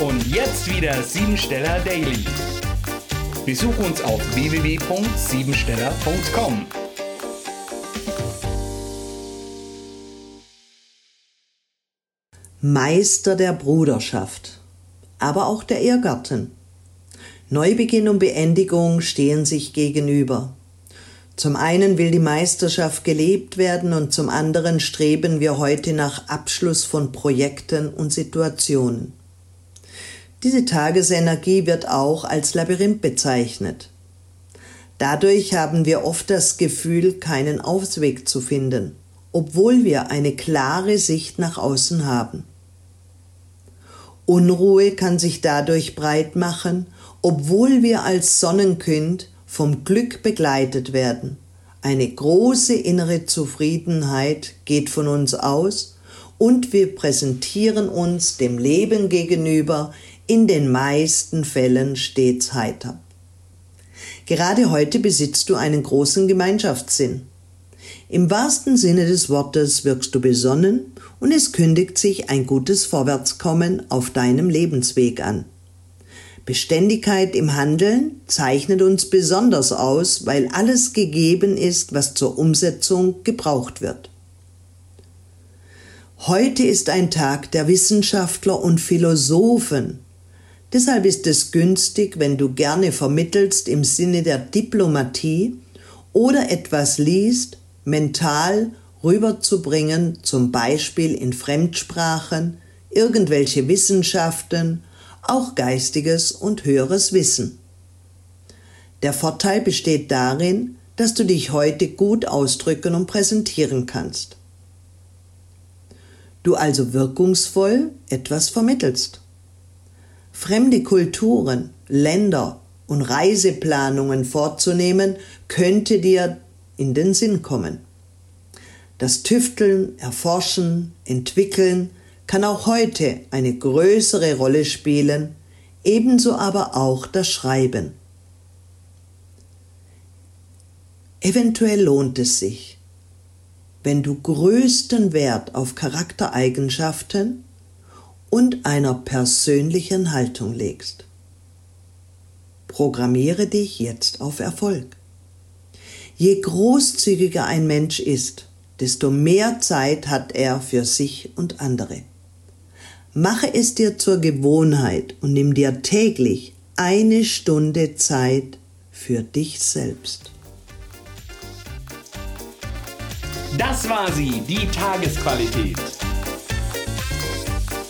Und jetzt wieder Siebensteller Daily. Besuch uns auf www.siebensteller.com. Meister der Bruderschaft, aber auch der Ehrgarten. Neubeginn und Beendigung stehen sich gegenüber. Zum einen will die Meisterschaft gelebt werden und zum anderen streben wir heute nach Abschluss von Projekten und Situationen. Diese Tagesenergie wird auch als Labyrinth bezeichnet. Dadurch haben wir oft das Gefühl, keinen Ausweg zu finden, obwohl wir eine klare Sicht nach außen haben. Unruhe kann sich dadurch breit machen, obwohl wir als Sonnenkind vom Glück begleitet werden. Eine große innere Zufriedenheit geht von uns aus und wir präsentieren uns dem Leben gegenüber in den meisten Fällen stets heiter. Gerade heute besitzt du einen großen Gemeinschaftssinn. Im wahrsten Sinne des Wortes wirkst du besonnen und es kündigt sich ein gutes Vorwärtskommen auf deinem Lebensweg an. Beständigkeit im Handeln zeichnet uns besonders aus, weil alles gegeben ist, was zur Umsetzung gebraucht wird. Heute ist ein Tag der Wissenschaftler und Philosophen. Deshalb ist es günstig, wenn du gerne vermittelst im Sinne der Diplomatie oder etwas liest, mental rüberzubringen, zum Beispiel in Fremdsprachen, irgendwelche Wissenschaften, auch geistiges und höheres Wissen. Der Vorteil besteht darin, dass du dich heute gut ausdrücken und präsentieren kannst. Du also wirkungsvoll etwas vermittelst. Fremde Kulturen, Länder und Reiseplanungen vorzunehmen, könnte dir in den Sinn kommen. Das Tüfteln, Erforschen, Entwickeln kann auch heute eine größere Rolle spielen, ebenso aber auch das Schreiben. Eventuell lohnt es sich, wenn du größten Wert auf Charaktereigenschaften und einer persönlichen Haltung legst. Programmiere dich jetzt auf Erfolg. Je großzügiger ein Mensch ist, desto mehr Zeit hat er für sich und andere. Mache es dir zur Gewohnheit und nimm dir täglich eine Stunde Zeit für dich selbst. Das war sie, die Tagesqualität.